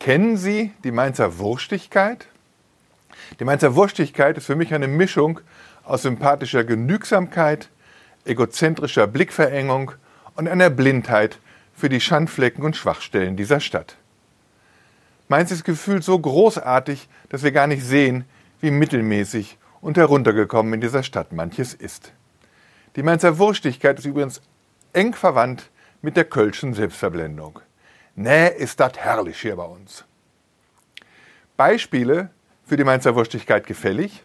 Kennen Sie die Mainzer Wurstigkeit? Die Mainzer Wurstigkeit ist für mich eine Mischung aus sympathischer Genügsamkeit, egozentrischer Blickverengung und einer Blindheit für die Schandflecken und Schwachstellen dieser Stadt. Mainz ist gefühlt so großartig, dass wir gar nicht sehen, wie mittelmäßig und heruntergekommen in dieser Stadt manches ist. Die Mainzer Wurstigkeit ist übrigens eng verwandt mit der Kölschen Selbstverblendung. Nee, ist das herrlich hier bei uns. Beispiele für die Mainzer Wurstigkeit gefällig.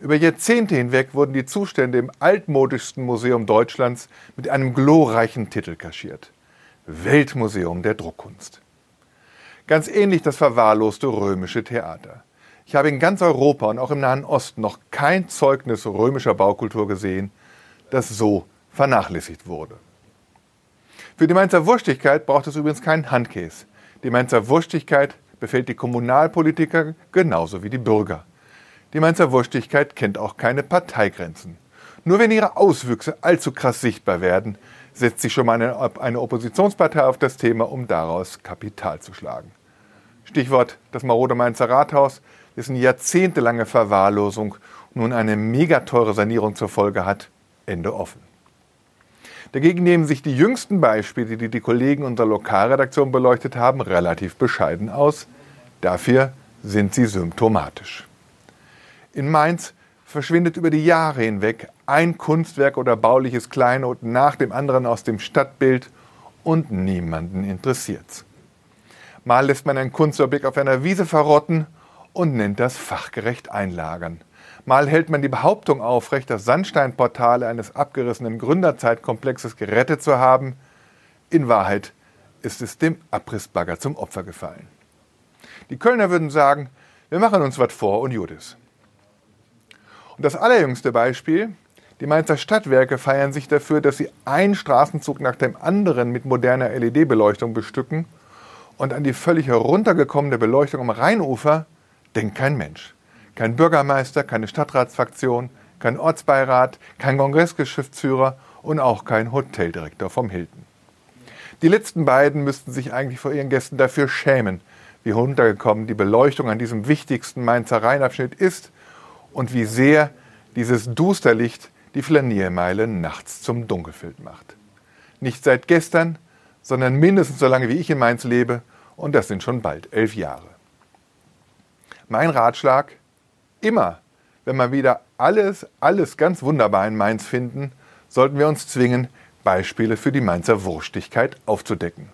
Über Jahrzehnte hinweg wurden die Zustände im altmodischsten Museum Deutschlands mit einem glorreichen Titel kaschiert. Weltmuseum der Druckkunst. Ganz ähnlich das verwahrloste römische Theater. Ich habe in ganz Europa und auch im Nahen Osten noch kein Zeugnis römischer Baukultur gesehen, das so vernachlässigt wurde. Für die Mainzer Wurstigkeit braucht es übrigens keinen Handkäse. Die Mainzer Wurstigkeit befällt die Kommunalpolitiker genauso wie die Bürger. Die Mainzer Wurstigkeit kennt auch keine Parteigrenzen. Nur wenn ihre Auswüchse allzu krass sichtbar werden, setzt sich schon mal eine, eine Oppositionspartei auf das Thema, um daraus Kapital zu schlagen. Stichwort das marode Mainzer Rathaus, dessen jahrzehntelange Verwahrlosung nun eine megateure Sanierung zur Folge hat, Ende offen. Dagegen nehmen sich die jüngsten Beispiele, die die Kollegen unserer Lokalredaktion beleuchtet haben, relativ bescheiden aus. Dafür sind sie symptomatisch. In Mainz verschwindet über die Jahre hinweg ein Kunstwerk oder bauliches Kleinod nach dem anderen aus dem Stadtbild und niemanden interessiert's. Mal lässt man ein Kunstobjekt auf einer Wiese verrotten und nennt das fachgerecht einlagern. Mal hält man die Behauptung aufrecht, das Sandsteinportale eines abgerissenen Gründerzeitkomplexes gerettet zu haben. In Wahrheit ist es dem Abrissbagger zum Opfer gefallen. Die Kölner würden sagen, wir machen uns was vor und Judis. Und das allerjüngste Beispiel, die Mainzer Stadtwerke feiern sich dafür, dass sie einen Straßenzug nach dem anderen mit moderner LED-Beleuchtung bestücken und an die völlig heruntergekommene Beleuchtung am Rheinufer denkt kein Mensch. Kein Bürgermeister, keine Stadtratsfraktion, kein Ortsbeirat, kein Kongressgeschäftsführer und auch kein Hoteldirektor vom Hilton. Die letzten beiden müssten sich eigentlich vor ihren Gästen dafür schämen, wie runtergekommen die Beleuchtung an diesem wichtigsten Mainzer Rheinabschnitt ist und wie sehr dieses Dusterlicht die Flaniermeile nachts zum Dunkelfeld macht. Nicht seit gestern, sondern mindestens so lange wie ich in Mainz lebe und das sind schon bald elf Jahre. Mein Ratschlag, Immer, wenn wir wieder alles, alles ganz wunderbar in Mainz finden, sollten wir uns zwingen, Beispiele für die Mainzer Wurstigkeit aufzudecken.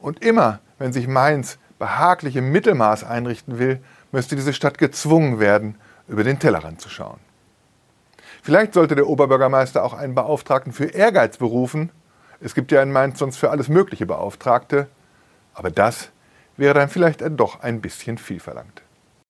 Und immer, wenn sich Mainz behaglich im Mittelmaß einrichten will, müsste diese Stadt gezwungen werden, über den Tellerrand zu schauen. Vielleicht sollte der Oberbürgermeister auch einen Beauftragten für Ehrgeiz berufen. Es gibt ja in Mainz sonst für alles mögliche Beauftragte. Aber das wäre dann vielleicht doch ein bisschen viel verlangt.